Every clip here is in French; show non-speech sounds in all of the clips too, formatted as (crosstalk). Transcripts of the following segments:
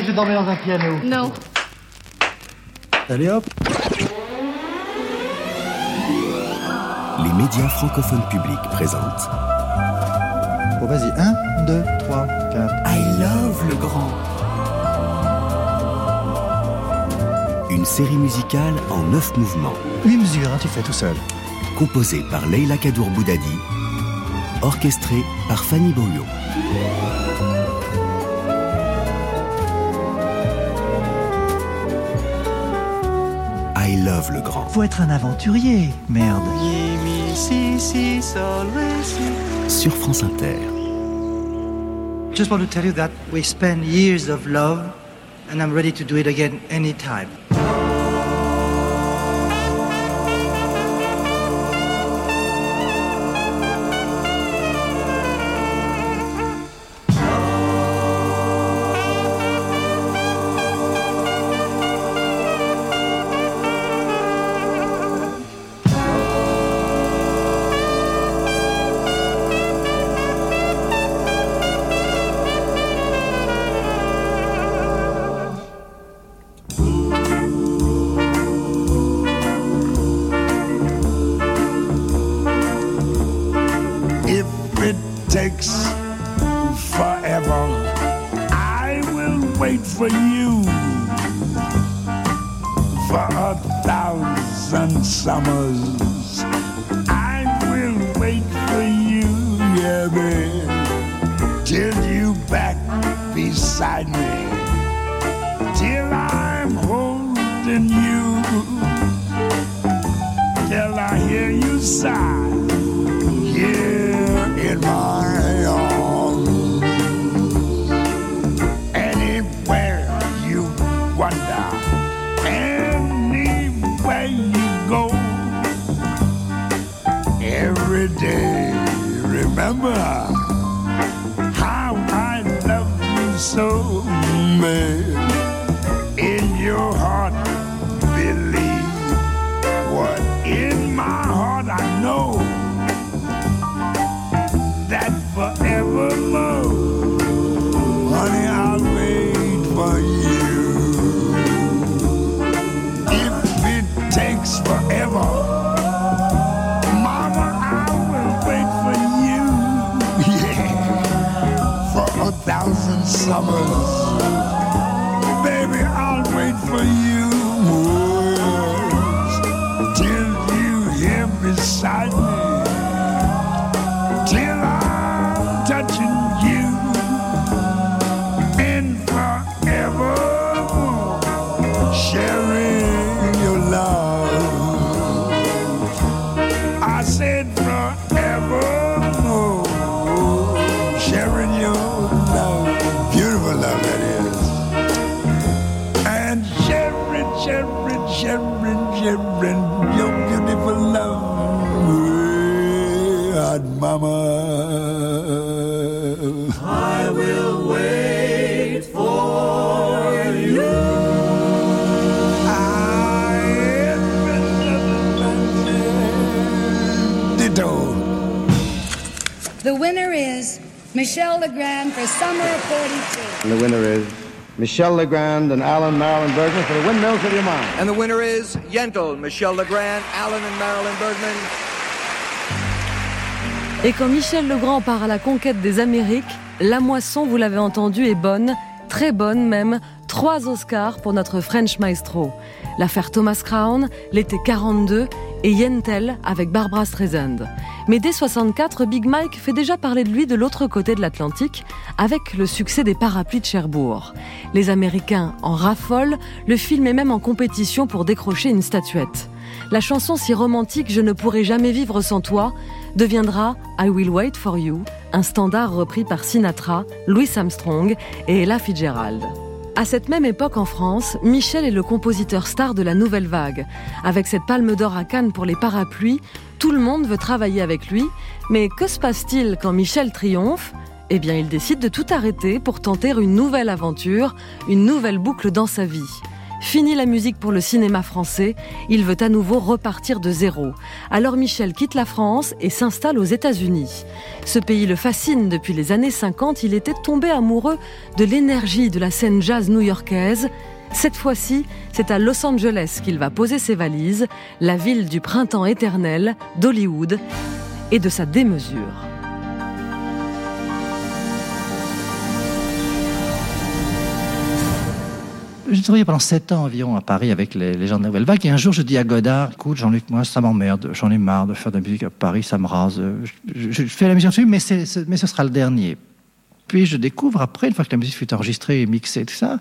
Que je dormais dans un piano Non. Allez hop Les médias francophones publics présentent Bon, vas-y, 1, 2, 3, 4. I Love le Grand. Une série musicale en neuf mouvements, 8 mesures, hein, tu fais tout seul. composée par Leila Kadour Boudadi, orchestrée par Fanny Bouillot. I Love le Grand. Faut être un aventurier, merde. Sur France Inter. Just want to tell you that we spent years of love and I'm ready to do it again anytime. For you for a thousand summers. 山 for Summer of 42. And the winner is Michelle Legrand and Alan Marilyn Bergman for the Windmills of Your Mind. And the winner is Yentl, Michelle Legrand, Alan and Marilyn Bergman. Et quand Michel Legrand part à la conquête des Amériques, la moisson, vous l'avez entendu, est bonne, très bonne même. Trois Oscars pour notre French Maestro. L'affaire Thomas Crown, l'été 42 et Yentl avec Barbara Streisand. Mais dès 64, Big Mike fait déjà parler de lui de l'autre côté de l'Atlantique avec le succès des parapluies de Cherbourg. Les Américains en raffolent, le film est même en compétition pour décrocher une statuette. La chanson si romantique Je ne pourrai jamais vivre sans toi deviendra I Will Wait for You, un standard repris par Sinatra, Louis Armstrong et Ella Fitzgerald. À cette même époque en France, Michel est le compositeur star de la nouvelle vague. Avec cette palme d'or à Cannes pour les parapluies, tout le monde veut travailler avec lui. Mais que se passe-t-il quand Michel triomphe? Eh bien, il décide de tout arrêter pour tenter une nouvelle aventure, une nouvelle boucle dans sa vie. Fini la musique pour le cinéma français, il veut à nouveau repartir de zéro. Alors Michel quitte la France et s'installe aux États-Unis. Ce pays le fascine depuis les années 50, il était tombé amoureux de l'énergie de la scène jazz new-yorkaise. Cette fois-ci, c'est à Los Angeles qu'il va poser ses valises, la ville du printemps éternel, d'Hollywood et de sa démesure. J'ai travaillé pendant sept ans environ à Paris avec les, gens de Nouvelle Vague. Et un jour, je dis à Godard, écoute, Jean-Luc, moi, ça m'emmerde. J'en ai marre de faire de la musique à Paris, ça me rase. Je, je fais la musique dessus, mais, mais ce sera le dernier. Puis je découvre après, une fois que la musique fut enregistrée et mixée, tout ça,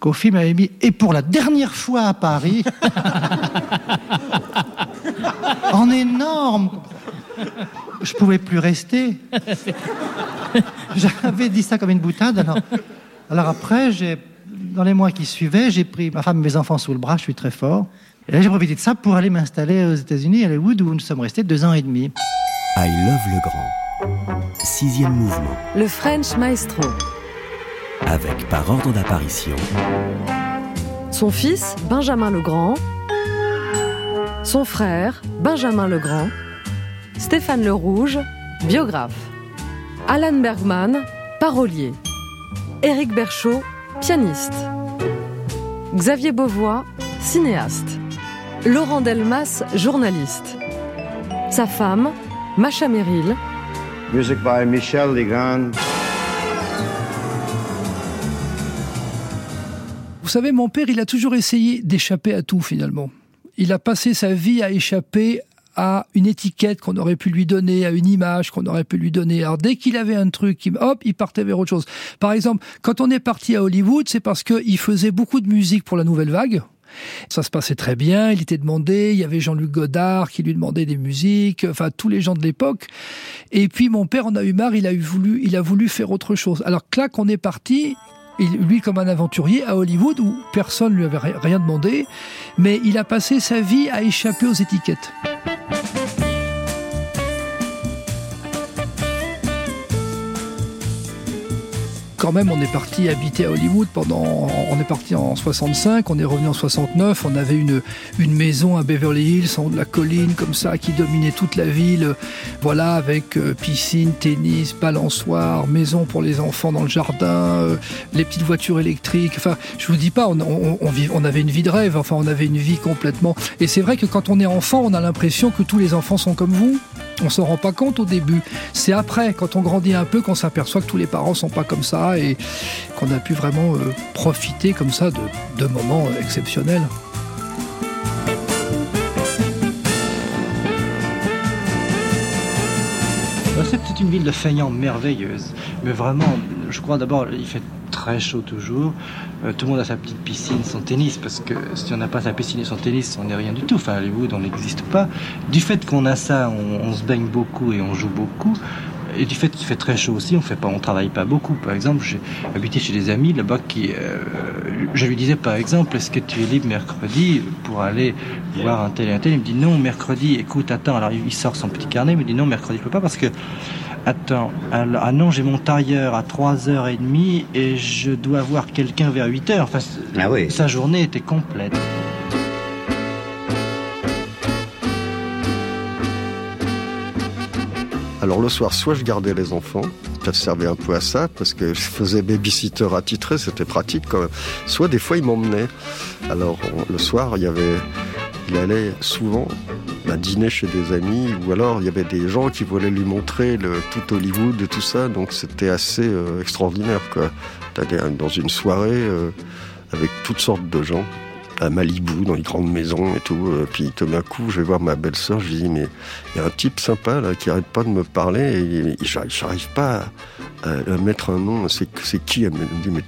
qu'au film avait mis et pour la dernière fois à Paris, (laughs) en énorme. Je pouvais plus rester. (laughs) J'avais dit ça comme une boutade. Alors, alors après, j'ai dans les mois qui suivaient, j'ai pris ma femme et mes enfants sous le bras, je suis très fort. Et là, j'ai profité de ça pour aller m'installer aux États-Unis, à Hollywood, où nous sommes restés deux ans et demi. I Love le Grand. Sixième mouvement. Le French Maestro. Avec par ordre d'apparition. Son fils, Benjamin Legrand. Son frère, Benjamin Legrand. Stéphane Le Rouge, biographe. Alan Bergman, parolier. Éric Berchaud, pianiste. Xavier Beauvois, cinéaste. Laurent Delmas, journaliste. Sa femme, Macha Merrill. Music by Michel Legrand. Vous savez, mon père, il a toujours essayé d'échapper à tout finalement. Il a passé sa vie à échapper à une étiquette qu'on aurait pu lui donner, à une image qu'on aurait pu lui donner. Alors dès qu'il avait un truc, hop, il partait vers autre chose. Par exemple, quand on est parti à Hollywood, c'est parce qu'il faisait beaucoup de musique pour la nouvelle vague. Ça se passait très bien, il était demandé, il y avait Jean-Luc Godard qui lui demandait des musiques, enfin tous les gens de l'époque. Et puis mon père en a eu marre, il a eu voulu, il a voulu faire autre chose. Alors là qu'on est parti, lui comme un aventurier à Hollywood où personne lui avait rien demandé, mais il a passé sa vie à échapper aux étiquettes. Bye. Quand même, on est parti habiter à Hollywood pendant. On est parti en 65, on est revenu en 69. On avait une, maison à Beverly Hills, en de la colline, comme ça, qui dominait toute la ville. Voilà, avec euh, piscine, tennis, balançoire, maison pour les enfants dans le jardin, euh, les petites voitures électriques. Enfin, je vous dis pas, on, on, on, avait une vie de rêve. Enfin, on avait une vie complètement. Et c'est vrai que quand on est enfant, on a l'impression que tous les enfants sont comme vous. On s'en rend pas compte au début. C'est après, quand on grandit un peu, qu'on s'aperçoit que tous les parents sont pas comme ça et qu'on a pu vraiment euh, profiter comme ça de, moments euh, exceptionnels. C'est une ville de merveilleuse. Mais vraiment, je crois d'abord, il fait très chaud toujours. Euh, tout le monde a sa petite piscine, son tennis, parce que si on n'a pas sa piscine et son tennis, on n'est rien du tout. Enfin, Hollywood, on n'existe pas. Du fait qu'on a ça, on, se baigne beaucoup et on joue beaucoup. Et du fait qu'il fait très chaud aussi, on fait pas, on travaille pas beaucoup. Par exemple, j'ai habité chez des amis là-bas qui, euh, je lui disais par exemple, est-ce que tu es libre mercredi pour aller voir un tel et un tel? Il me dit non, mercredi. Écoute, attends. Alors il sort son petit carnet, il me dit non, mercredi je peux pas parce que Attends, ah non, j'ai mon tailleur à 3h30 et je dois voir quelqu'un vers 8h. Enfin, ah oui. Sa journée était complète. Alors le soir, soit je gardais les enfants, ça servait un peu à ça, parce que je faisais babysitter attitré, c'était pratique quand même. Soit des fois, il m'emmenait. Alors le soir, il y avait il allait souvent bah, dîner chez des amis ou alors il y avait des gens qui voulaient lui montrer tout Hollywood et tout ça. Donc c'était assez euh, extraordinaire. Quoi. dans une soirée euh, avec toutes sortes de gens à Malibu, dans les grandes maisons et tout. Euh, puis tout d'un coup, je vais voir ma belle-sœur, je lui dis, mais il y a un type sympa là qui arrête pas de me parler et, j'arrive pas à, mettre un nom. C'est qui Elle me dit, mais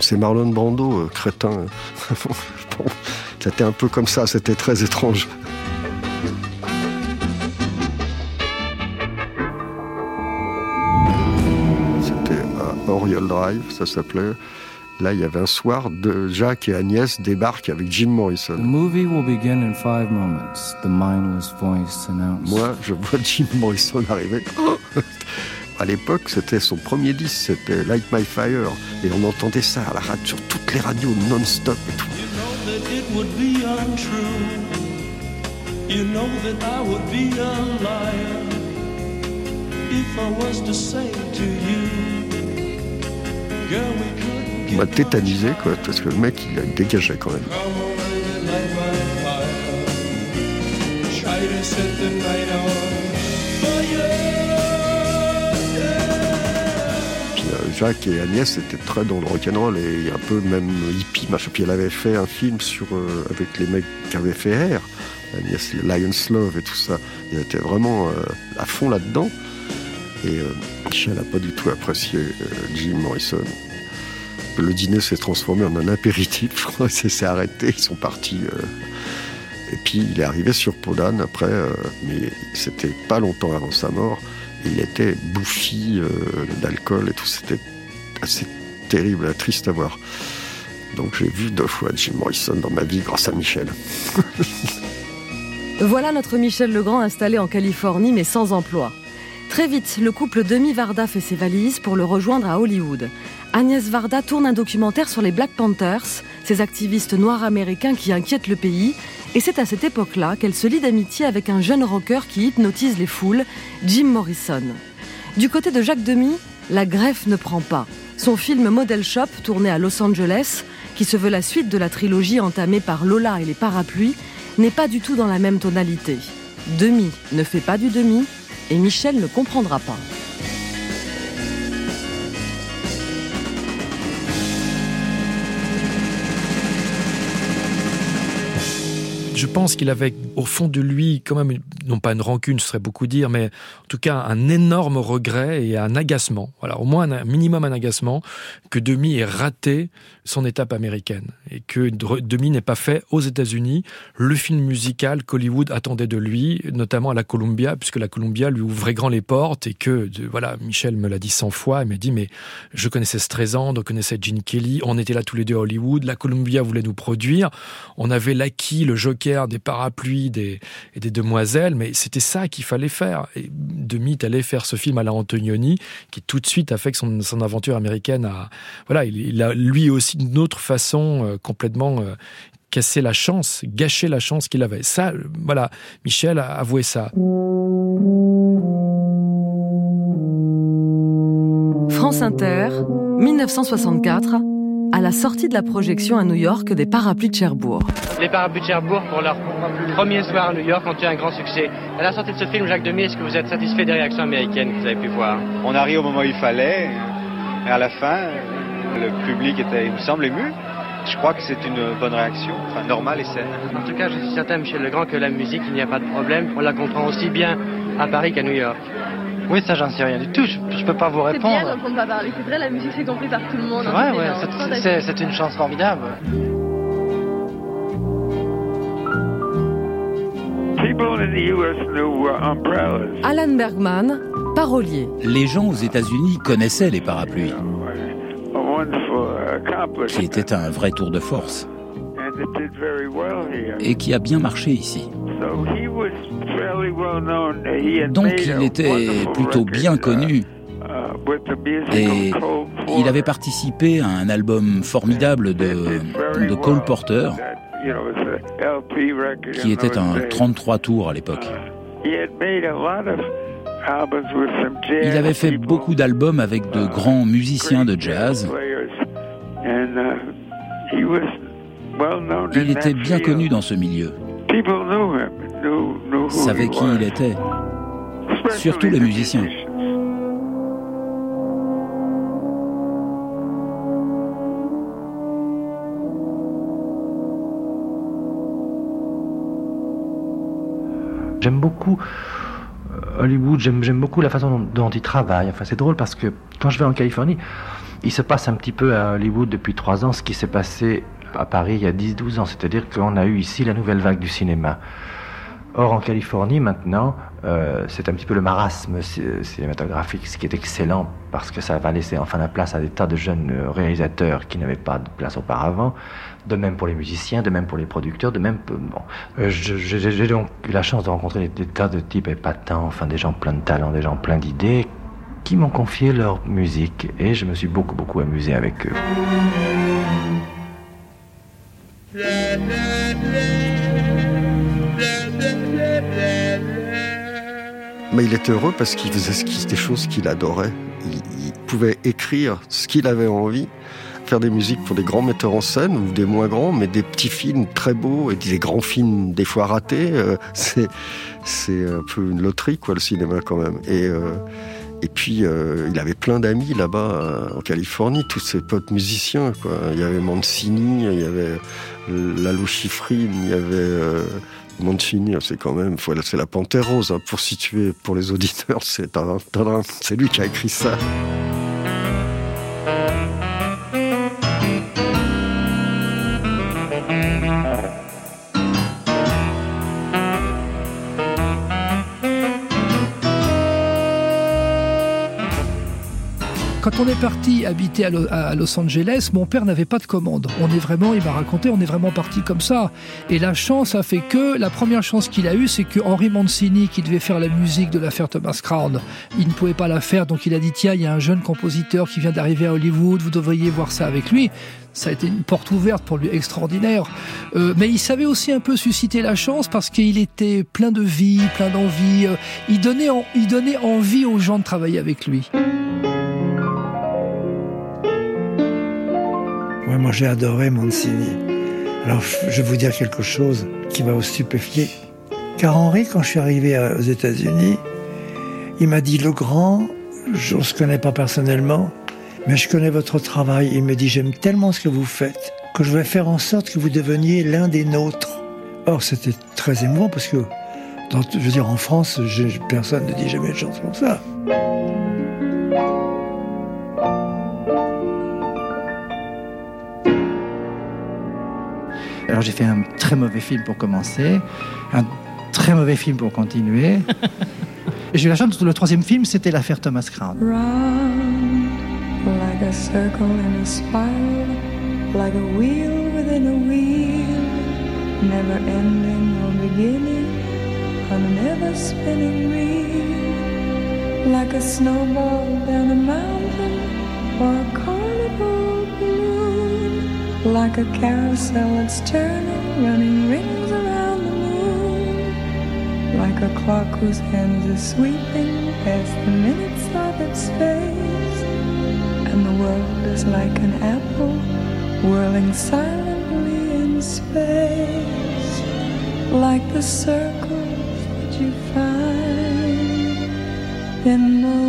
c'est Marlon Brando, crétin. (laughs) C'était un peu comme ça, c'était très étrange. C'était à Oriole Drive, ça s'appelait. Là, il y avait un soir, de Jacques et Agnès débarquent avec Jim Morrison. Moi, je vois Jim Morrison arriver. (laughs) à l'époque, c'était son premier disque, c'était Light My Fire. Et on entendait ça à la radio, sur toutes les radios non-stop et tout. Would be untrue. You know that I would be a liar if I was to say to you, girl, we could Il m'a tétanisé, quoi, parce que le mec, il a dégagé quand même. come already light my fire. Try to set the night on Jacques et Agnès étaient très dans le rock'n'roll et un peu même hippie. Puis elle avait fait un film sur, euh, avec les mecs qui avaient fait Air, Agnès Lion's Love et tout ça. Il était vraiment euh, à fond là-dedans. Et euh, Michel n'a pas du tout apprécié Jim Morrison. Le dîner s'est transformé en un apéritif, (laughs) je crois, ça s'est arrêté, ils sont partis. et puis il est arrivé sur Podane après, mais c'était pas longtemps avant sa mort. Il était bouffi euh, d'alcool et tout, c'était assez terrible, triste à voir. Donc j'ai vu deux fois Jim Morrison dans ma vie grâce à Michel. (laughs) Voilà notre Michel Legrand installé en Californie mais sans emploi. Très vite, le couple Demi Varda fait ses valises pour le rejoindre à Hollywood. Agnès Varda tourne un documentaire sur les Black Panthers, ces activistes noirs américains qui inquiètent le pays, et c'est à cette époque-là qu'elle se lie d'amitié avec un jeune rocker qui hypnotise les foules, Jim Morrison. Du côté de Jacques Demy, la greffe ne prend pas. Son film Model Shop, tourné à Los Angeles, qui se veut la suite de la trilogie entamée par Lola et les parapluies, n'est pas du tout dans la même tonalité. Demi ne fait pas du demi, et Michel ne comprendra pas. Je pense qu'il avait au fond de lui quand même, non pas une rancune, ce serait beaucoup dire, mais en tout cas un énorme regret et un agacement. Voilà, au moins un minimum un agacement que Demi ait raté son étape américaine et que Demi n'ait pas fait aux États-Unis le film musical qu'Hollywood attendait de lui, notamment à la Columbia, puisque la Columbia lui ouvrait grand les portes et que, voilà, Michel me l'a dit cent fois, il m'a dit, mais je connaissais Streisand, on connaissait Gene Kelly, on était là tous les deux à Hollywood, la Columbia voulait nous produire, on avait l'acquis, le joker des parapluies des, et des demoiselles, mais c'était ça qu'il fallait faire. Et Demi est faire ce film à la Antonioni, qui tout de suite a fait que son, aventure américaine a, voilà, il, il a lui aussi d'une autre façon euh, complètement euh, cassé la chance, gâché la chance qu'il avait. Ça, euh, voilà, Michel a avoué ça. France Inter, 1964, à la sortie de la projection à New York des Parapluies de Cherbourg. Les Parapluies de Cherbourg, pour leur premier soir à New York, ont eu un grand succès. À la sortie de ce film, Jacques Demy, est-ce que vous êtes satisfait des réactions américaines que vous avez pu voir? On arrive au moment où il fallait, et à la fin, le public était, il me semble, ému. Je crois que c'est une bonne réaction, enfin normale et saine. En tout cas, je suis certain, Michel Legrand, que la musique, il n'y a pas de problème. On la comprend aussi bien à Paris qu'à New York. Oui, ça, j'en sais rien du tout. Je, je peux pas vous C'est répondre. bien d'entendre pas parler. C'est vrai, la musique, c'est compris par tout le monde. Ouais, hein, c'est ouais, énorme. c'est- c'est c'est une chance formidable. People in the U.S. knew umbrellas. Alan Bergman, parolier. Les gens aux États-Unis connaissaient les parapluies. Qui était un vrai tour de force, et qui a bien marché ici. Donc il était plutôt bien uh, connu, uh, music et il avait participé à un album formidable de, de Cole Porter, qui était un days. 33 tours à l'époque. Some jazz Il avait fait beaucoup d'albums avec de grands musiciens de jazz. Il in était bien field. connu dans ce milieu, People knew him, knew, knew who savait he qui was. il était, Especially surtout les the musiciens. musicians. J'aime beaucoup euh, Hollywood, j'aime j'aime beaucoup la façon dont, dont ils travaillent. Enfin, c'est drôle parce que quand je vais en Californie, il se passe un petit peu à Hollywood depuis trois ans ce qui s'est passé à Paris il y a 10-12 ans. C'est-à-dire qu'on a eu ici la nouvelle vague du cinéma. Or, en Californie, maintenant, euh, c'est un petit peu le marasme ci- cinématographique, ce qui est excellent parce que ça va laisser enfin la place à des tas de jeunes euh, réalisateurs qui n'avaient pas de place auparavant. De même pour les musiciens, de même pour les producteurs, de même. pour- Bon, Euh, je- j'ai donc eu la chance de rencontrer des, des tas de types épatants, enfin des gens pleins de talent, des gens pleins d'idées, qui m'ont confié leur musique et je me suis beaucoup beaucoup amusé avec eux. Mais il était heureux parce qu'il faisait des choses qu'il adorait. Il, pouvait écrire ce qu'il avait envie, faire des musiques pour des grands metteurs en scène ou des moins grands, mais des petits films très beaux et des grands films des fois ratés. Euh, (laughs) c'est c'est un peu une loterie quoi le cinéma quand même. Et euh, et puis, euh, il avait plein d'amis là-bas euh, en Californie, tous ses potes musiciens. Il y avait Mancini, il y avait Lalo Schifrin, il y avait euh, Mancini. C'est quand même, c'est la Panthère Rose hein, pour situer pour les auditeurs. (laughs) C'est lui qui a écrit ça. Quand on est parti habiter à Los Angeles, mon père n'avait pas de commande. On est vraiment, il m'a raconté, on est vraiment parti comme ça. Et la chance a fait que, la première chance qu'il a eue, c'est que Henri Mancini, qui devait faire la musique de l'affaire Thomas Crown, il ne pouvait pas la faire, donc il a dit, tiens, il y a un jeune compositeur qui vient d'arriver à Hollywood, vous devriez voir ça avec lui ça a été une porte ouverte pour lui extraordinaire. Euh, mais il savait aussi un peu susciter la chance parce qu'il était plein de vie, plein d'envie. Euh, il, donnait il donnait envie aux gens de travailler avec lui. Moi j'ai adoré Mancini. Alors je vais vous dire quelque chose qui va vous stupéfier. Car Henri, quand je suis arrivé aux États-Unis, il m'a dit Le grand, je ne se connais pas personnellement, mais je connais votre travail. Il me dit J'aime tellement ce que vous faites que je vais faire en sorte que vous deveniez l'un des nôtres. Or, c'était très émouvant parce que, je veux dire, en France, personne ne dit jamais de chance comme ça. Alors j'ai fait un très mauvais film pour commencer, un très mauvais film pour continuer. (laughs) Et j'ai eu la chance, le troisième film, c'était l'affaire Thomas Crown. Round, like a circle in a spiral, like a wheel within a wheel, never ending or beginning, on an ever spinning reel, like a snowball down a mountain or a balloon, like a carousel that's turning, running rings around the moon, like a clock whose hands are sweeping past the minutes of its face, and the world is like an apple whirling silently in space, like the circles that you find in the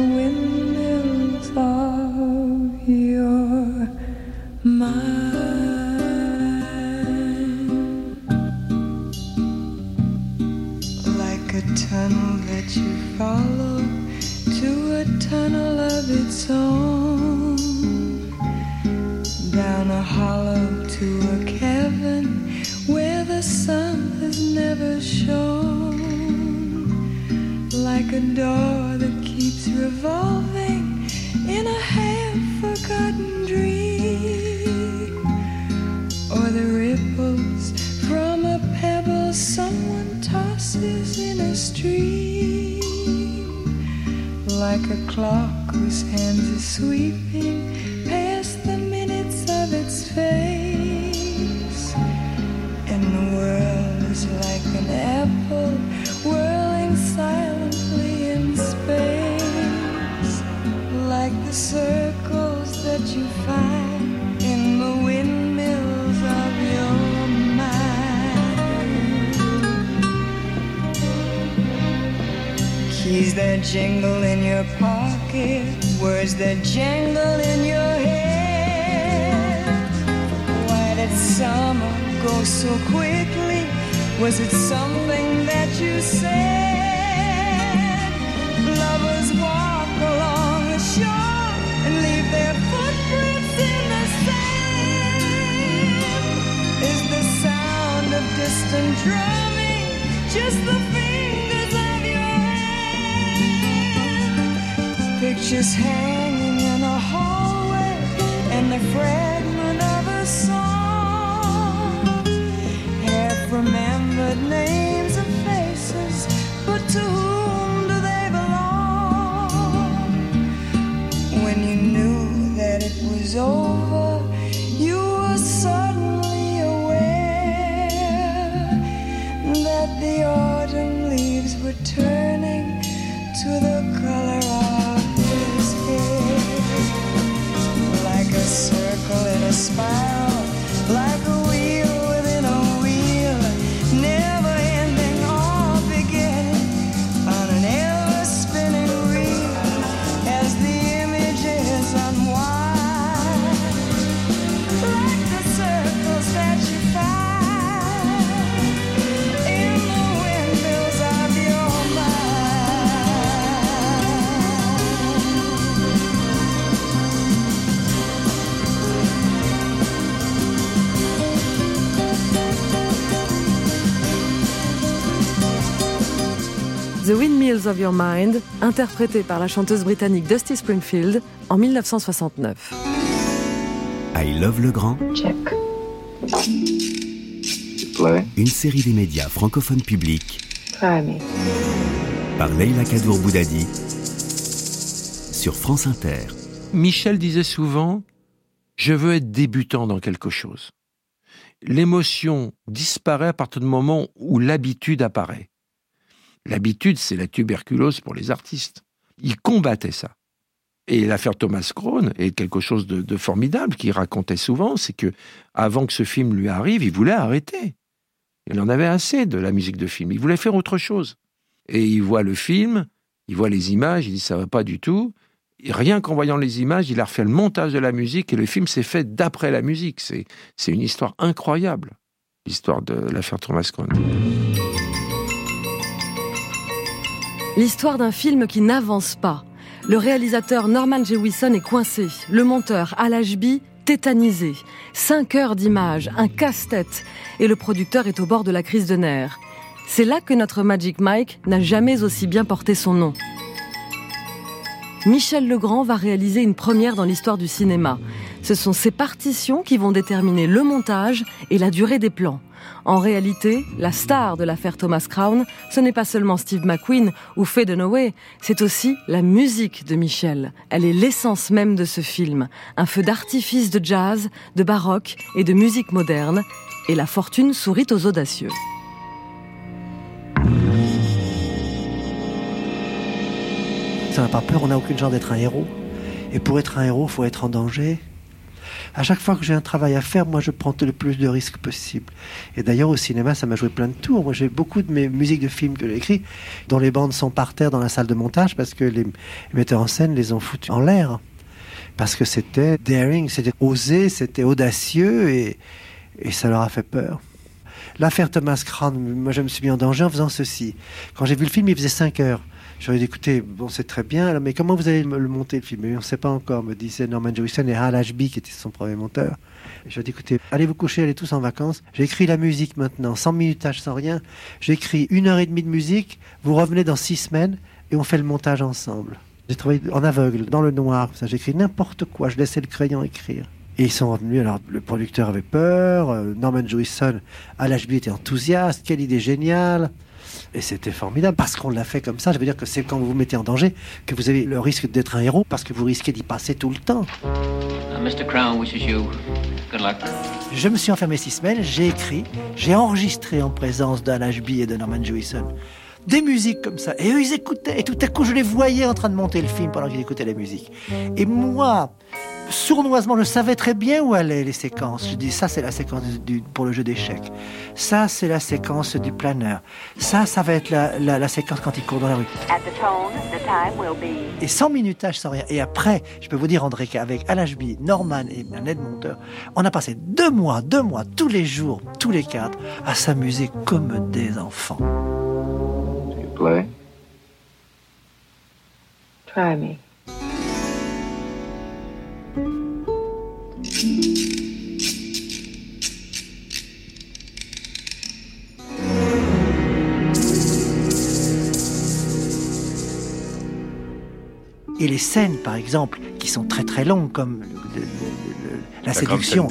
so quickly? Was it something that you said? Lovers walk along the shore and leave their footprints in the sand. Is the sound of distant drumming just the fingers of your hand? Pictures hanging in a hallway and the fragment heard names and faces, but to whom do they belong? When you knew that it was over, you were suddenly aware that the autumn leaves were turning to the color of his hair, like a circle in a spiral. The Windmills of Your Mind, interprété par la chanteuse britannique Dusty Springfield en 1969. I Love le Grand. Check. Une série des médias francophones publics me. par Leila Kadour Boudadi sur France Inter. Michel disait souvent Je veux être débutant dans quelque chose. L'émotion disparaît à partir du moment où l'habitude apparaît. L'habitude, c'est la tuberculose pour les artistes. Il combattait ça. Et l'affaire Thomas Crown est quelque chose de, formidable qu'il racontait souvent, c'est que avant que ce film lui arrive, il voulait arrêter. Il en avait assez de la musique de film. Il voulait faire autre chose. Et il voit le film, il voit les images, il dit ça va pas du tout. Rien qu'en voyant les images, il a refait le montage de la musique et le film s'est fait d'après la musique. C'est, une histoire incroyable, l'histoire de l'affaire Thomas Crown. L'histoire d'un film qui n'avance pas. Le réalisateur Norman Jewison est coincé. Le monteur Al Ashby tétanisé. Cinq heures d'images, un casse-tête. Et le producteur est au bord de la crise de nerfs. C'est là que notre Magic Mike n'a jamais aussi bien porté son nom. Michel Legrand va réaliser une première dans l'histoire du cinéma. Ce sont ses partitions qui vont déterminer le montage et la durée des plans. En réalité, la star de l'affaire Thomas Crown, ce n'est pas seulement Steve McQueen ou Faye Dunaway, c'est aussi la musique de Michel. Elle est l'essence même de ce film. Un feu d'artifice de jazz, de baroque et de musique moderne. Et la fortune sourit aux audacieux. Ça n'a pas peur, on n'a aucune chance d'être un héros. Et pour être un héros, il faut être en danger. À chaque fois que j'ai un travail à faire, moi, je prends le plus de risques possible. Et d'ailleurs, au cinéma, ça m'a joué plein de tours. Moi, j'ai beaucoup de mes musiques de films que j'ai écrites, dont les bandes sont par terre dans la salle de montage parce que les metteurs en scène les ont foutues en l'air. Parce que c'était daring, c'était osé, c'était audacieux et, et ça leur a fait peur. L'affaire Thomas Crown, moi, je me suis mis en danger en faisant ceci. Quand j'ai vu le film, il faisait 5 heures. J'aurais dit, écoutez, bon, c'est très bien, mais comment vous allez le monter, le film? On ne sait pas encore, me disait Norman Jewison et Hal Ashby, qui était son premier monteur. Je dit, écoutez, allez vous coucher, allez tous en vacances? J'ai écrit la musique maintenant, sans minutage, sans rien. J'ai écrit une heure et demie de musique, vous revenez dans six semaines et on fait le montage ensemble. J'ai travaillé en aveugle, dans le noir, ça. J'ai écrit n'importe quoi, je laissais le crayon écrire. Et ils sont revenus, alors le producteur avait peur, euh, Norman Jewison, Hal Ashby était enthousiaste, quelle idée géniale. Et c'était formidable parce qu'on l'a fait comme ça. Je veux dire que c'est quand vous vous mettez en danger que vous avez le risque d'être un héros parce que vous risquez d'y passer tout le temps. Mr. Crown wishes you good luck. Je me suis enfermé six semaines, j'ai écrit, j'ai enregistré en présence d'Al Ashby et de Norman Jewison des musiques comme ça. Et eux, ils écoutaient. Et tout à coup, je les voyais en train de monter le film pendant qu'ils écoutaient la musique. Et moi, sournoisement, je savais très bien où allaient les séquences. Je dis, ça, c'est la séquence du, pour le jeu d'échecs. Ça, c'est la séquence du planeur. Ça, ça va être la, la, la séquence quand il court dans la rue. At the tone, the time will be. Et sans minutage, sans rien. Et après, je peux vous dire, André, qu'avec Al Ashby, Norman et un aide-monteur, on a passé deux mois, deux mois, tous les jours, tous les quatre, à s'amuser comme des enfants. Play? Try me. Et les scènes, par exemple, qui sont très très longues, comme le- le- le- la, séduction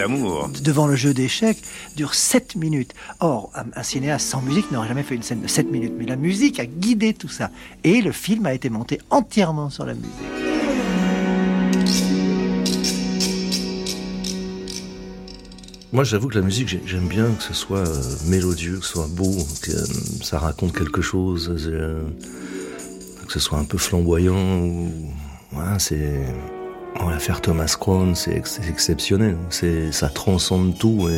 devant le jeu d'échecs, dure 7 minutes. Or, un, un cinéaste sans musique n'aurait jamais fait une scène de 7 minutes. Mais la musique a guidé tout ça. Et le film a été monté entièrement sur la musique. Moi, j'avoue que la musique, j'ai- j'aime bien que ce soit euh, mélodieux, que ce soit beau, que euh, ça raconte quelque chose. Euh, que ce soit un peu flamboyant ou. Voilà, c'est. Bon, L'affaire Thomas Crown, c'est ex- c'est exceptionnel. C'est, ça transcende tout.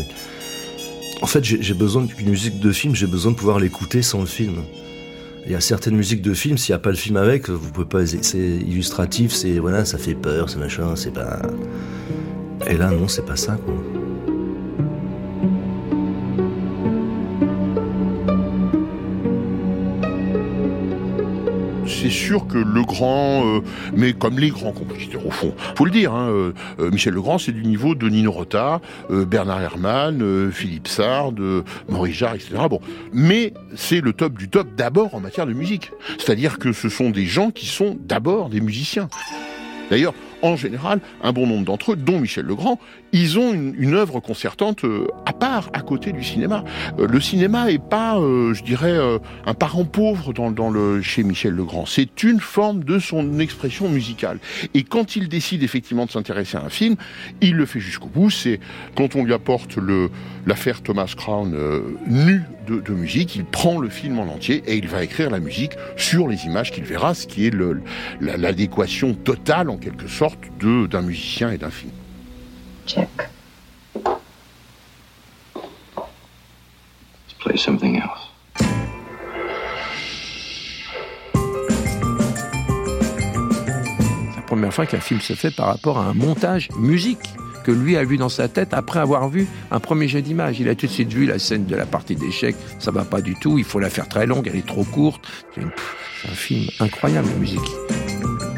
En fait, j'ai j'ai besoin d'une musique de film, j'ai besoin de pouvoir l'écouter sans le film. Il y a certaines musiques de film, s'il n'y a pas le film avec, vous pouvez pas. C'est illustratif, c'est voilà, ça fait peur, c'est machin, c'est pas. Et là, non, c'est pas ça. Quoi. C'est sûr que Legrand, euh, mais comme les grands compositeurs au fond, faut le dire, hein, euh, euh, Michel Legrand, c'est du niveau de Nino Rota, Bernard Herrmann, Philippe Sard, Maurice Jarre, etc. Bon, mais c'est le top du top d'abord en matière de musique. C'est-à-dire que ce sont des gens qui sont d'abord des musiciens. D'ailleurs, en général, un bon nombre d'entre eux, dont Michel Legrand, ils ont une, œuvre concertante euh, à part, à côté du cinéma. Euh, le cinéma est pas, euh, je dirais, un parent pauvre dans, le, chez Michel Legrand. C'est une forme de son expression musicale. Et quand il décide effectivement de s'intéresser à un film, il le fait jusqu'au bout. C'est quand on lui apporte l'affaire Thomas Crown nue de, musique, il prend le film en entier et il va écrire la musique sur les images qu'il verra, ce qui est l'adéquation totale, en quelque sorte, d'un musicien et d'un film. Check. Let's play something else. C'est la première fois qu'un film se fait par rapport à un montage musique que lui a vu dans sa tête après avoir vu un premier jeu d'image. Il a tout de suite vu la scène de la partie d'échecs, ça va pas du tout, il faut la faire très longue, elle est trop courte. C'est un film incroyable, la musique.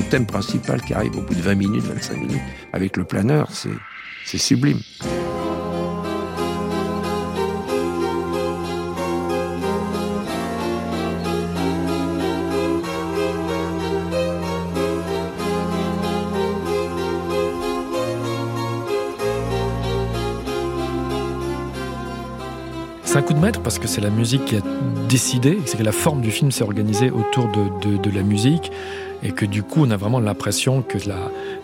Ce thème principal qui arrive au bout de 20 minutes, 25 minutes, avec le planeur, c'est, sublime. C'est un coup de maître parce que c'est la musique qui a décidé, c'est que la forme du film s'est organisée autour de la musique et que du coup on a vraiment l'impression que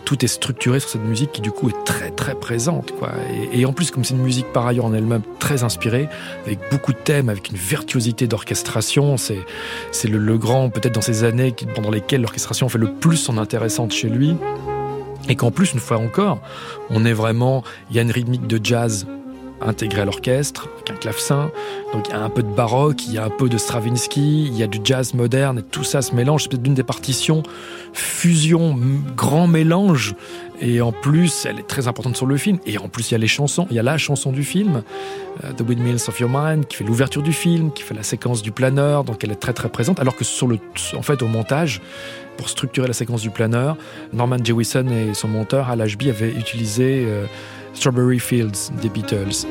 tout est structuré sur cette musique qui du coup est très très présente. Quoi. Et, en plus comme c'est une musique par ailleurs en elle-même très inspirée, avec beaucoup de thèmes, avec une virtuosité d'orchestration, c'est, c'est le, le grand peut-être dans ces années pendant lesquelles l'orchestration fait le plus son intéressante chez lui. Et qu'en plus, une fois encore, on est vraiment, il y a une rythmique de jazz intégrée à l'orchestre, avec un clavecin. Donc il y a un peu de baroque, il y a un peu de Stravinsky, il y a du jazz moderne, et tout ça se mélange. C'est peut-être une des partitions fusion, grand mélange. Et en plus, elle est très importante sur le film. Et en plus, il y a les chansons. Il y a la chanson du film, euh, The Windmills of Your Mind, qui fait l'ouverture du film, qui fait la séquence du planeur. Donc elle est très très présente. Alors que sur le, en fait, au montage, pour structurer la séquence du planeur, Norman Jewison et son monteur Al Ashby avaient utilisé euh, Strawberry Fields des Beatles.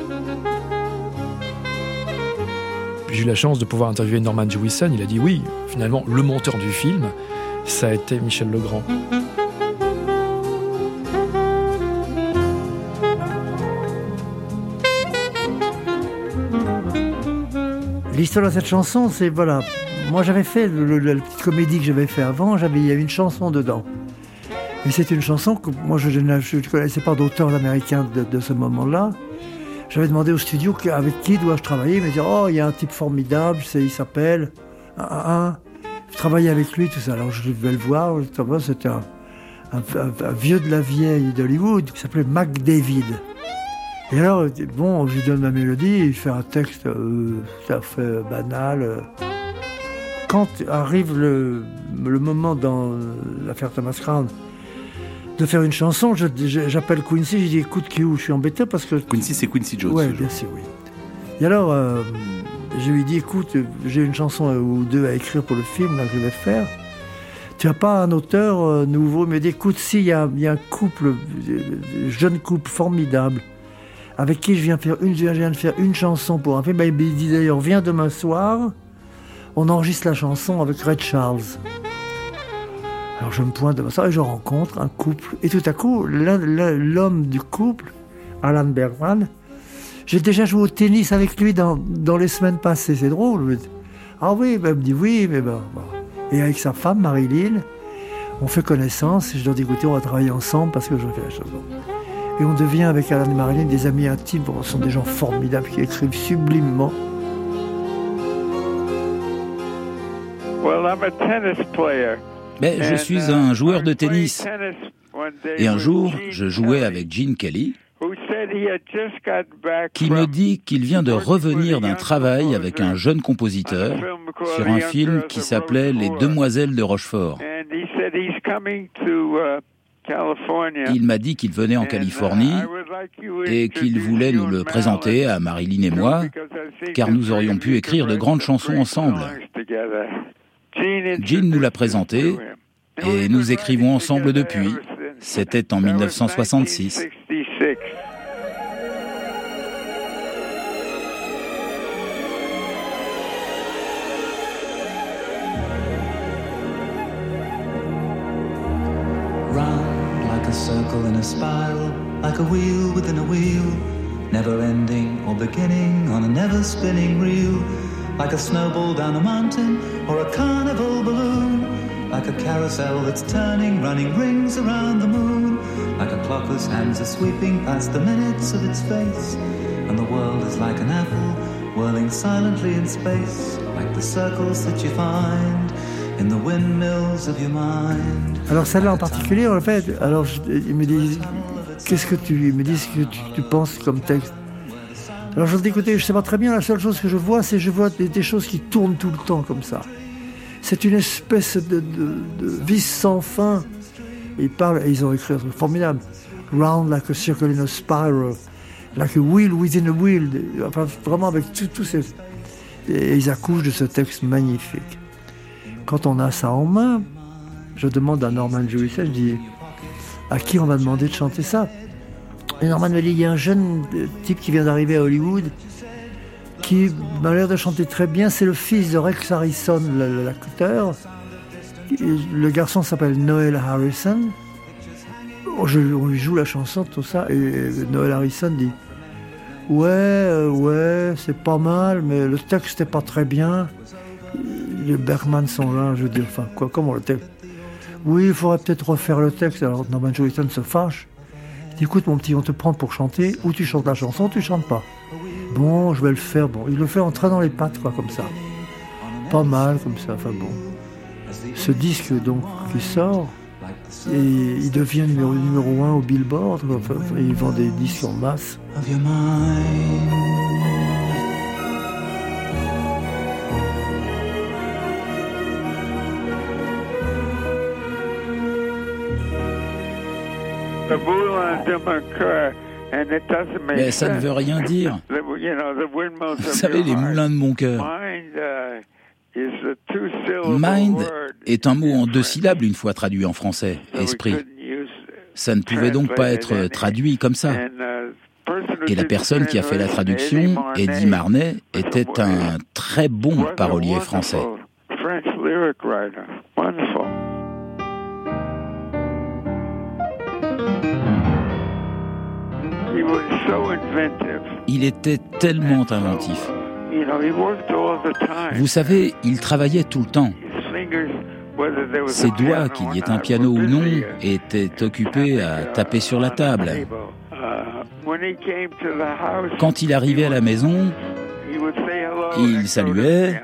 J'ai eu la chance de pouvoir interviewer Norman Jewison. Il a dit oui, finalement, le monteur du film, ça a été Michel Legrand. L'histoire de cette chanson, c'est voilà. Moi, j'avais fait la petite comédie que j'avais fait avant. Il y avait une chanson dedans. Et c'est une chanson que moi, je ne connaissais pas d'auteur américain de, ce moment-là. J'avais demandé au studio avec qui dois-je travailler. Il me dit oh, il y a un type formidable. il s'appelle. un. Je travaillais avec lui, tout ça. Alors je vais le voir. C'était un, un- vieux de la vieille d'Hollywood qui s'appelait Mac David. Et alors, bon, je lui donne ma mélodie, il fait un texte euh, tout à fait banal. euh. Quand arrive le, le moment dans euh, l'affaire Thomas Crown de faire une chanson, j'appelle Quincy, je dis écoute Q, je suis embêté parce que... Quincy, c'est Quincy Jones. Ce bien sûr, oui. Et alors, euh, je lui dis écoute, j'ai une chanson ou deux à écrire pour le film là, que je vais faire. Tu n'as pas un auteur euh, nouveau? Il me dit écoute, si, il y a, il y a un couple, euh, jeune couple formidable avec qui je viens, faire une, je viens de faire une chanson pour un film. Ben, il dit d'ailleurs, viens demain soir, on enregistre la chanson avec Red Charles. Alors je me pointe devant ça et je rencontre un couple. Et tout à coup, l'homme du couple, Alan Bergman, j'ai déjà joué au tennis avec lui dans, dans les semaines passées, c'est drôle. Ah oui, ben, me dit oui, mais. Bon. Et avec sa femme, Marie-Lille, on fait connaissance et je leur dis écoutez, on va travailler ensemble parce que je fais la chose. Et on devient avec Alan et Marilyn des amis intimes. Ce sont des gens formidables qui écrivent sublimement. Well, I'm a tennis player. Mais je suis uh, un joueur de tennis. Et un jour, je jouais avec Gene Kelly, qui me dit qu'il vient de revenir d'un travail avec un jeune compositeur sur un film qui s'appelait Les Demoiselles de Rochefort. Uh. Il m'a dit qu'il venait en Californie et qu'il voulait nous le présenter à Marilyn et moi, car nous aurions pu écrire de grandes chansons ensemble. Gene nous l'a présenté et nous écrivons ensemble depuis. C'était en 1966. 66. Round like a circle in a spiral, like a wheel within a wheel, never ending or beginning on a never spinning reel, like a snowball down a mountain or a carnival balloon, like a carousel that's turning, running rings around the moon, like a clock whose hands are sweeping past the minutes of its face, and the world is like an apple whirling silently in space, like the circles that you find in the windmills of your mind. Alors celle-là en particulier, en fait, alors je- ils me disent, qu'est-ce que tu, ils me disent que tu, tu penses comme texte? Alors je dis, écoutez, je sais pas très bien, la seule chose que je vois, c'est je vois des, choses qui tournent tout le temps comme ça. C'est une espèce de, de, de vis sans fin. Ils parlent, et ils ont écrit un truc formidable. Round like a circle in a spiral, like a wheel within a wheel. Enfin, vraiment avec tout- tous ces... Et ils accouchent de ce texte magnifique. Quand on a ça en main, je demande à Norman Jewison, je dis, à qui on va demander de chanter ça? Et Norman me il y a un jeune euh, type qui vient d'arriver à Hollywood, qui m'a l'air de chanter très bien, c'est le fils de Rex Harrison, l'acteur. Le garçon s'appelle Noel Harrison. Oh, on lui joue la chanson, tout ça, et Noel Harrison dit, ouais, euh, ouais, c'est pas mal, mais le texte n'est pas très bien. Les Bergman sont là, je veux dire, enfin, quoi, comment le texte? Oui, il faudrait peut-être refaire le texte. Alors Norman Jewison se fâche. Écoute, mon petit, on te prend pour chanter, ou tu chantes la chanson, ou tu chantes pas. Bon, je vais le faire. Bon, il le fait en traînant les pattes, quoi, comme ça. Pas mal, comme ça, enfin bon. Ce disque, donc, qui sort, et il devient numéro, numéro un au Billboard, quoi. Enfin, il vend des disques en masse. The moulin de mon cœur, and it doesn't make Mais ça ne veut rien dire. The- you know, the windmills Vous savez, les moulins de mon cœur. Mind uh, is a two-syllable Mind word. est un mot en deux syllabes une fois traduit en français, esprit. Ça ne pouvait donc pas être traduit comme ça. Uh, Et la personne qui a fait la traduction, Eddie Marnet, était un très bon parolier français. Il était tellement inventif. Vous savez, il travaillait tout le temps. Ses doigts, qu'il y ait un piano ou non, busy, étaient occupés à taper sur la table. uh, Quand il arrivait à la maison, il saluait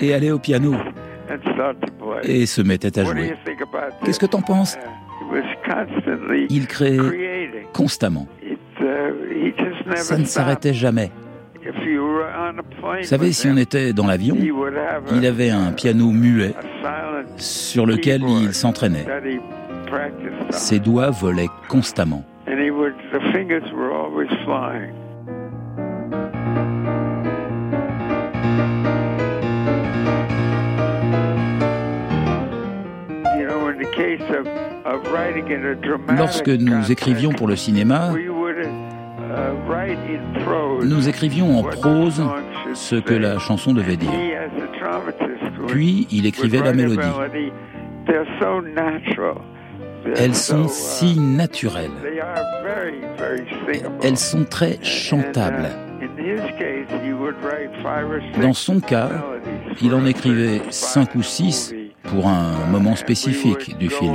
et allait au piano et se mettait à jouer. Qu'est-ce que t'en penses? Constantly Il créait constamment. Uh, Ça ne s'arrêtait jamais. If you were on a plane Vous savez, si on était dans l'avion, il avait un piano muet sur lequel il s'entraînait. Ses doigts volaient constamment. Lorsque nous écrivions pour le cinéma, nous écrivions en prose ce que la chanson devait dire. Puis il écrivait la mélodie. Elles so, sont si naturelles. Elles sont très chantables. Dans son cas, il en écrivait cinq ou six pour un moment spécifique du film.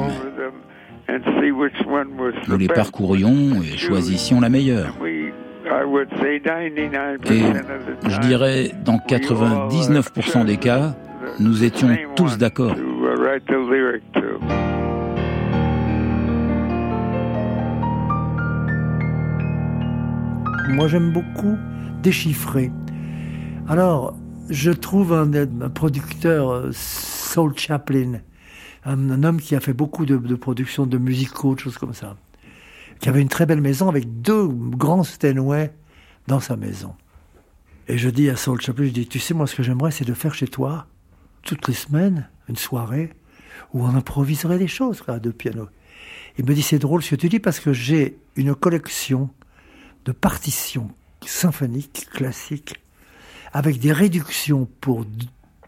Nous les parcourions et choisissions la meilleure. We, I would say 99% Et je dirais, dans 99% des cas, nous étions tous d'accord. Moi, j'aime beaucoup déchiffrer. Alors, je trouve un, un producteur, euh, Saul Chaplin, un, homme qui a fait beaucoup de, de productions de musicaux, de choses comme ça, qui avait une très belle maison avec deux grands Steinway dans sa maison. Et je dis à Saul Chaplin, je dis, tu sais, moi, ce que j'aimerais, c'est de faire chez toi, toutes les semaines, une soirée où on improviserait des choses à deux pianos. Il me dit, c'est drôle ce que tu dis parce que j'ai une collection de partitions symphoniques classiques avec des réductions pour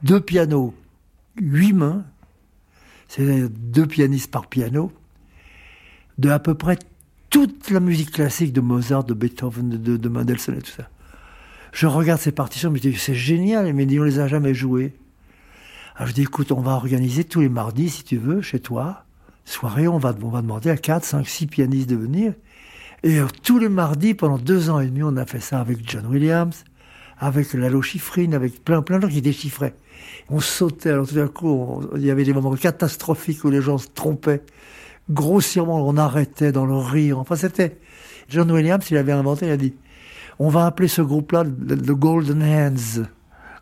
deux pianos, huit mains, c'est deux pianistes par piano, de à peu près toute la musique classique de Mozart, de Beethoven, de, de Mendelssohn et tout ça. Je regarde ces partitions, je me dis, c'est génial, mais on les a jamais jouées. Alors je dis, écoute, on va organiser tous les mardis, si tu veux, chez toi, soirée, on va, on va demander à 4, 5, 6 pianistes de venir. Et euh, tous les mardis, pendant deux ans et demi, on a fait ça avec John Williams, avec Lalo Schifrin, avec plein, plein de gens qui déchiffraient. On sautait, alors tout d'un coup, il y avait des moments catastrophiques où les gens se trompaient. Grossièrement, on arrêtait dans le rire. Enfin, c'était... John Williams, il avait inventé, il a dit, on va appeler ce groupe-là The Golden Hands.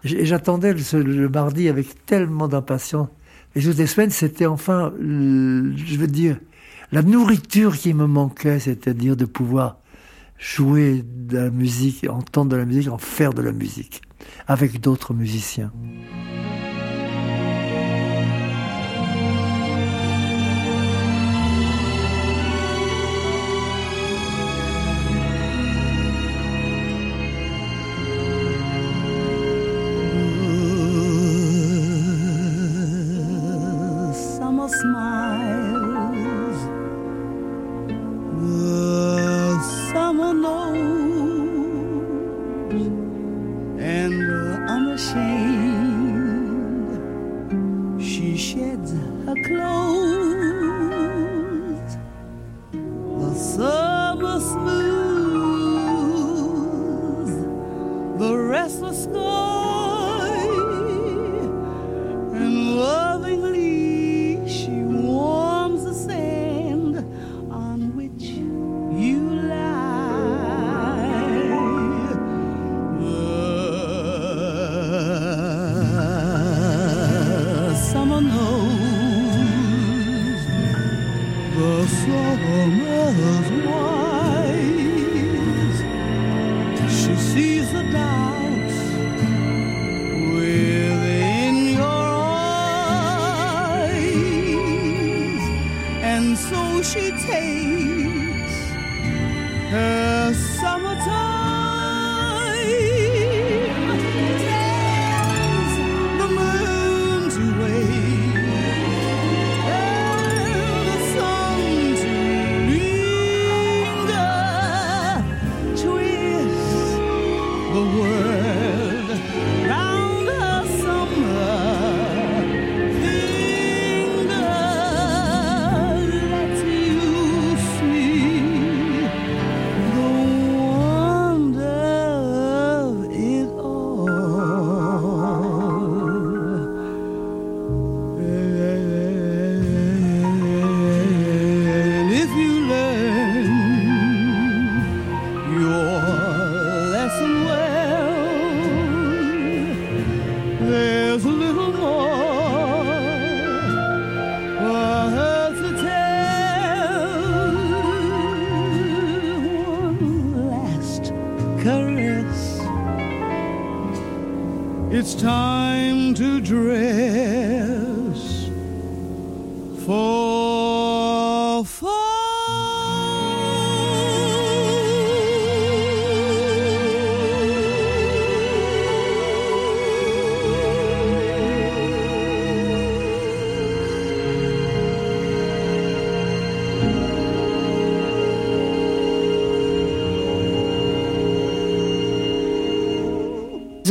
Et j'attendais le, le, mardi avec tellement d'impatience. Et toutes les semaines, c'était enfin, je veux dire, la nourriture qui me manquait, c'est-à-dire de pouvoir jouer de la musique, entendre de la musique, en faire de la musique, avec d'autres musiciens.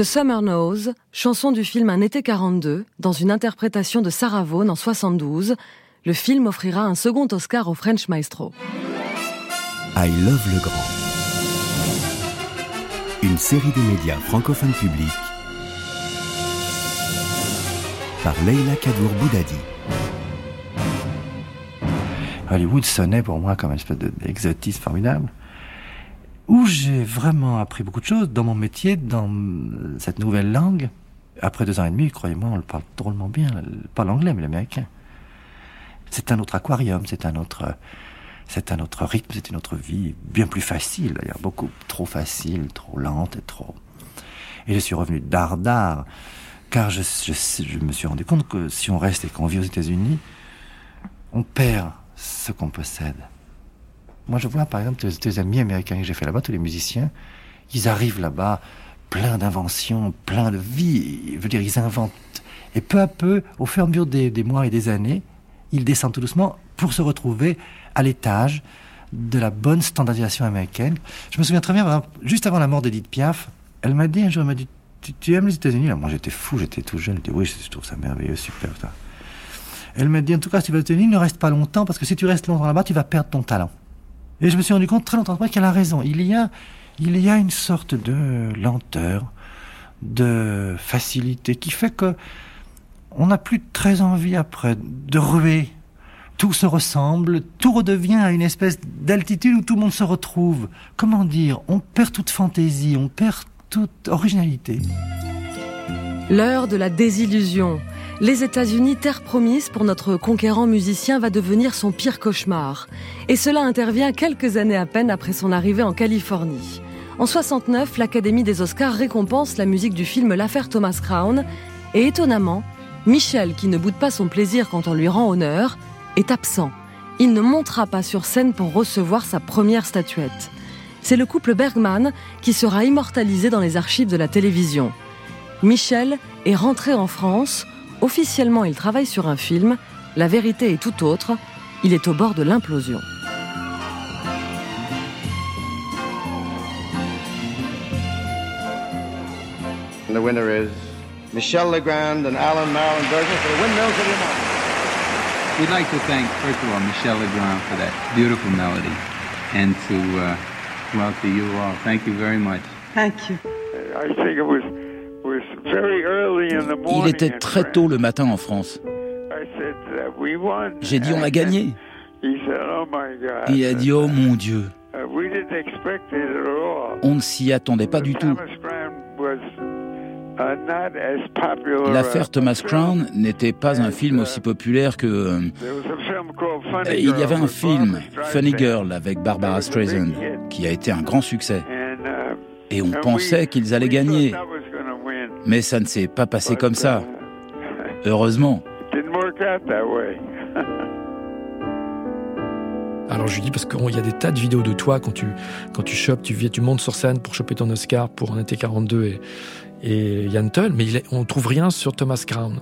The Summer Knows, chanson du film Un été 42, dans une interprétation de Sarah Vaughan en 72. Le film offrira un second Oscar au French Maestro. I Love le Grand. Une série de médias francophones publics. par Leila Kadour Boudadi. Hollywood sonnait pour moi comme une espèce d'exotisme formidable, où j'ai vraiment appris beaucoup de choses dans mon métier, dans cette nouvelle langue. Après deux ans et demi, croyez-moi, on le parle drôlement bien, pas l'anglais, mais l'américain. C'est un autre aquarium, c'est un autre, c'est un autre rythme, c'est une autre vie, bien plus facile d'ailleurs, beaucoup trop facile, trop lente et trop. Et je suis revenu dardard, car je, je me suis rendu compte que si on reste et qu'on vit aux États-Unis, on perd ce qu'on possède. Moi, je vois par exemple les amis américains que j'ai fait là-bas, tous les musiciens, ils arrivent là-bas plein d'inventions, plein de vie. Je veux dire, ils inventent. Et peu à peu, au fur et à mesure des, mois et des années, ils descendent tout doucement pour se retrouver à l'étage de la bonne standardisation américaine. Je me souviens très bien, juste avant la mort d'Edith Piaf, elle m'a dit un jour, elle dit, tu, aimes les États-Unis Moi, j'étais fou, j'étais tout jeune. Je dis, oui, je trouve ça merveilleux, super. Ça. Elle m'a dit, en tout cas, si tu vas aux États-Unis, ne reste pas longtemps, parce que si tu restes longtemps là-bas, tu vas perdre ton talent. Et je me suis rendu compte très longtemps après qu'elle a raison. Il y a, il y a une sorte de lenteur, de facilité, qui fait que on n'a plus très envie après de ruer. Tout se ressemble, tout redevient à une espèce d'altitude où tout le monde se retrouve. Comment dire On perd toute fantaisie, on perd toute originalité. L'heure de la désillusion, les États-Unis, terre promise pour notre conquérant musicien, va devenir son pire cauchemar. Et cela intervient quelques années à peine après son arrivée en Californie. En 69, l'Académie des Oscars récompense la musique du film L'affaire Thomas Crown. Et étonnamment, Michel, qui ne boude pas son plaisir quand on lui rend honneur, est absent. Il ne montera pas sur scène pour recevoir sa première statuette. C'est le couple Bergman qui sera immortalisé dans les archives de la télévision. Michel est rentré en France Officiellement, il travaille sur un film. La vérité est tout autre. Il est au bord de l'implosion. And the winner is Michel Legrand and Alan Marilyn Berger for the Windmills of Your We'd like to thank, first of all, Michel Legrand for that beautiful melody, and to, uh, well, to you all. Thank you very much. Thank you. I think it was il était très tôt le matin en France. J'ai dit on a gagné. Il a dit oh mon Dieu. On ne s'y attendait pas du tout. L'affaire Thomas Crown n'était pas un film aussi populaire que... Euh, il y avait un film, Funny Girl, avec Barbara Streisand, qui a été un grand succès. Et on pensait qu'ils allaient gagner. Mais ça ne s'est pas passé comme ça. Heureusement. (laughs) Alors je lui dis parce qu'il y a des tas de vidéos de toi quand tu quand tu chopes, tu viens, tu montes sur scène pour choper ton Oscar pour un été 42 et et Yann Tull, mais il on trouve rien sur Thomas Crown.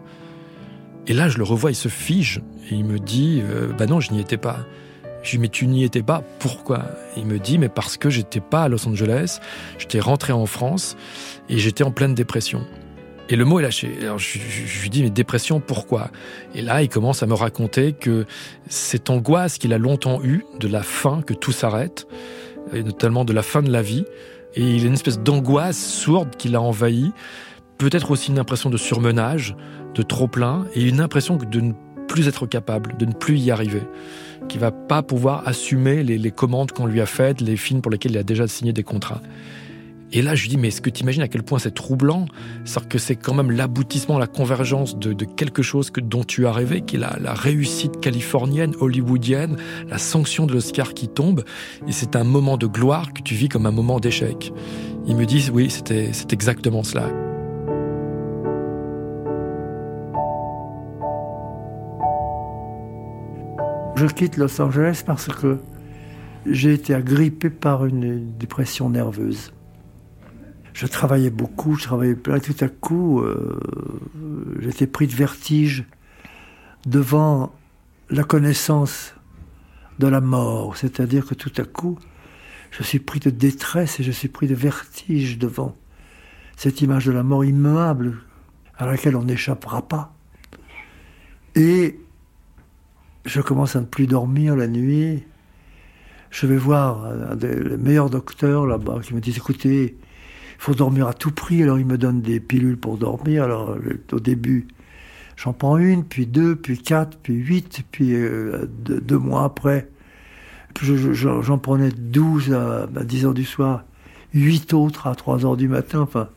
Et là je le revois, il se fige et il me dit euh, bah non je n'y étais pas. Je lui dis mais tu n'y étais pas, pourquoi? Il me dit mais parce que j'étais pas à Los Angeles, j'étais rentré en France et j'étais en pleine dépression. Et le mot est lâché. Alors je, lui dis mais dépression pourquoi? Et là il commence à me raconter que cette angoisse qu'il a longtemps eue de la fin, que tout s'arrête, et notamment de la fin de la vie, et il a une espèce d'angoisse sourde qui l'a envahi, peut-être aussi une impression de surmenage, de trop plein, et une impression de ne plus être capable, de ne plus y arriver, qui va pas pouvoir assumer les, commandes qu'on lui a faites, les films pour lesquels il a déjà signé des contrats. Et là, je lui dis, mais est-ce que tu imagines à quel point c'est troublant? C'est-à-dire que c'est quand même l'aboutissement, la convergence de, quelque chose que, dont tu as rêvé, qui est la, réussite californienne, hollywoodienne, la sanction de l'Oscar qui tombe. Et c'est un moment de gloire que tu vis comme un moment d'échec. Ils me disent, oui, c'était, c'est exactement cela. Je quitte Los Angeles parce que j'ai été agrippé par une dépression nerveuse je travaillais beaucoup, je travaillais plein, tout à coup, euh, j'étais pris de vertige devant la connaissance de la mort. C'est-à-dire que tout à coup, je suis pris de détresse et je suis pris de vertige devant cette image de la mort immuable à laquelle on n'échappera pas. Et je commence à ne plus dormir la nuit. Je vais voir un des meilleurs docteurs là-bas qui me dit écoutez, il faut dormir à tout prix. Alors il me donne des pilules pour dormir. Alors au début, J'en prends une, puis deux, puis quatre, puis huit, puis euh, deux, mois après, j'en prenais douze à, à 10 heures du soir, huit autres à 3 heures du matin, enfin.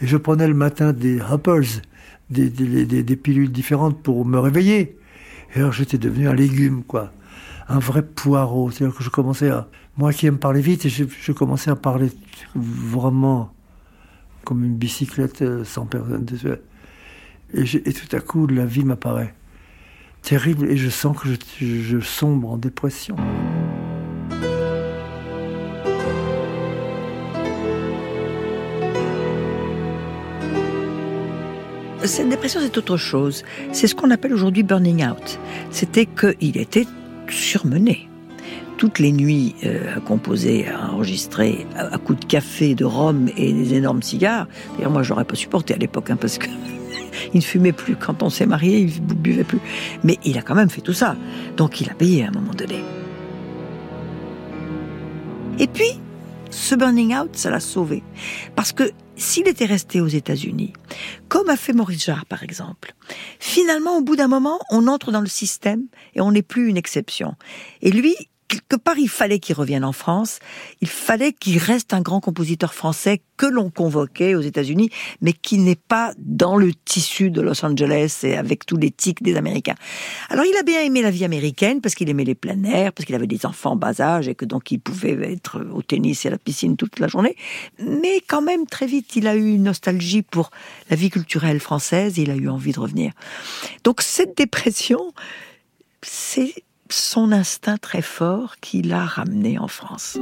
Et je prenais le matin des hoppers, des, pilules différentes pour me réveiller. Et alors j'étais devenu un légume, quoi. Un vrai poireau. Que je commençais à... Moi qui aime parler vite, je, commençais à parler vraiment comme une bicyclette euh, sans personne. Et, et tout à coup, la vie m'apparaît terrible et je sens que je sombre en dépression. Cette dépression, c'est autre chose. C'est ce qu'on appelle aujourd'hui burning out. C'était qu'il était surmené. Toutes les nuits euh, à composer, à enregistrer, à, coups de café, de rhum et des énormes cigares. D'ailleurs, moi, j'aurais pas supporté à l'époque, hein, parce que (laughs) il ne fumait plus. Quand on s'est marié, il ne buvait plus. Mais il a quand même fait tout ça. Donc il a payé à un moment donné. Et puis, ce burning out, ça l'a sauvé. Parce que s'il était resté aux États-Unis, comme a fait Maurice Jarre par exemple, finalement au bout d'un moment, on entre dans le système et on n'est plus une exception. Et lui, quelque part, il fallait qu'il revienne en France. Il fallait qu'il reste un grand compositeur français que l'on convoquait aux États-Unis, mais qui n'est pas dans le tissu de Los Angeles et avec tous les tics des Américains. Alors, il a bien aimé la vie américaine parce qu'il aimait les plein air, parce qu'il avait des enfants bas âge et que donc il pouvait être au tennis et à la piscine toute la journée. Mais quand même, très vite, il a eu une nostalgie pour la vie culturelle française et il a eu envie de revenir. Donc, cette dépression, c'est son instinct très fort qui l'a ramené en France.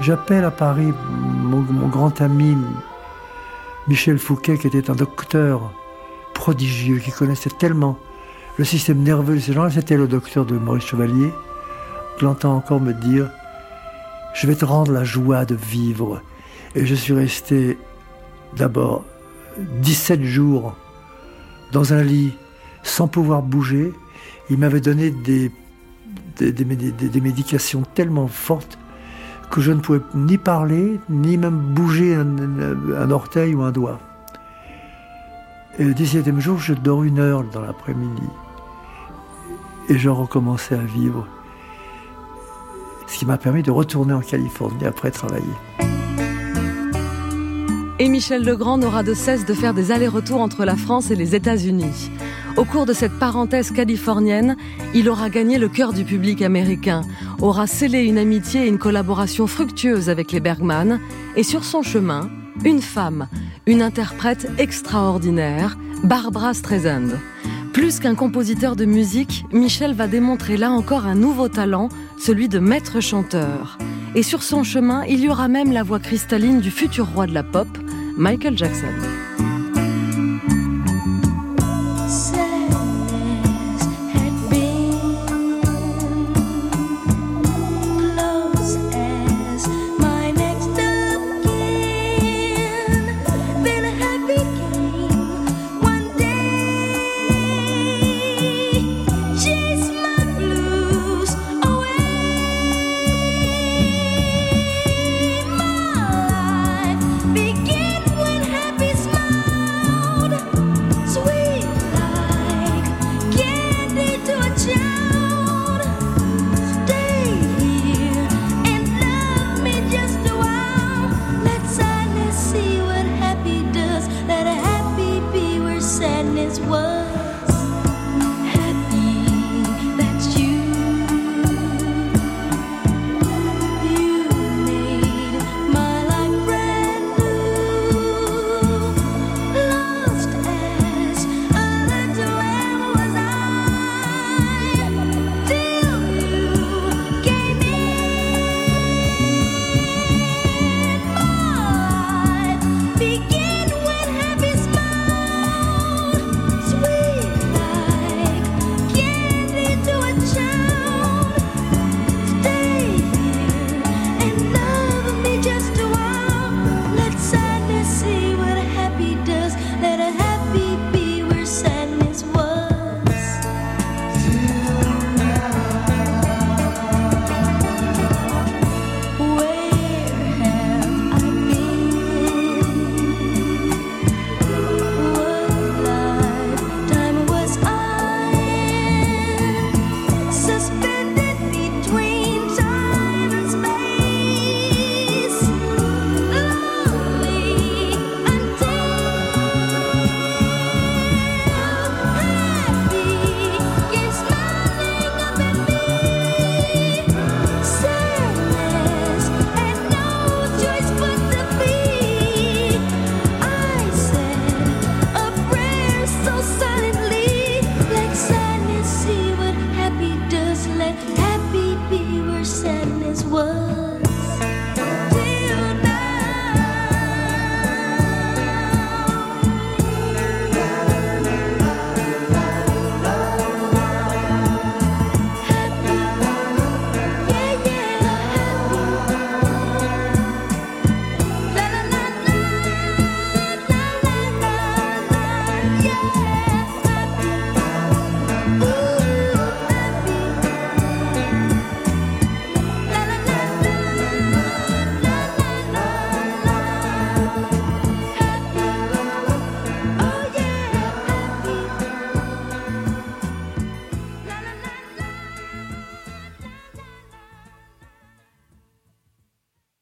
J'appelle à Paris mon, grand ami Michel Fouquet, qui était un docteur prodigieux, qui connaissait tellement le système nerveux de ces gens. C'était le docteur de Maurice Chevalier. Je l'entends encore me dire Je vais te rendre la joie de vivre. Et je suis resté d'abord 17 jours dans un lit sans pouvoir bouger. Il m'avait donné des, médications tellement fortes que je ne pouvais ni parler, ni même bouger un, orteil ou un doigt. Et le 17e jour, je dors une heure dans l'après-midi. Et je recommençais à vivre. Ce qui m'a permis de retourner en Californie après travailler. Et Michel Legrand n'aura de cesse de faire des allers-retours entre la France et les États-Unis. Au cours de cette parenthèse californienne, il aura gagné le cœur du public américain, aura scellé une amitié et une collaboration fructueuse avec les Bergman, et sur son chemin, une femme, une interprète extraordinaire, Barbara Streisand. Plus qu'un compositeur de musique, Michel va démontrer là encore un nouveau talent, celui de maître chanteur. Et sur son chemin, il y aura même la voix cristalline du futur roi de la pop, Michael Jackson.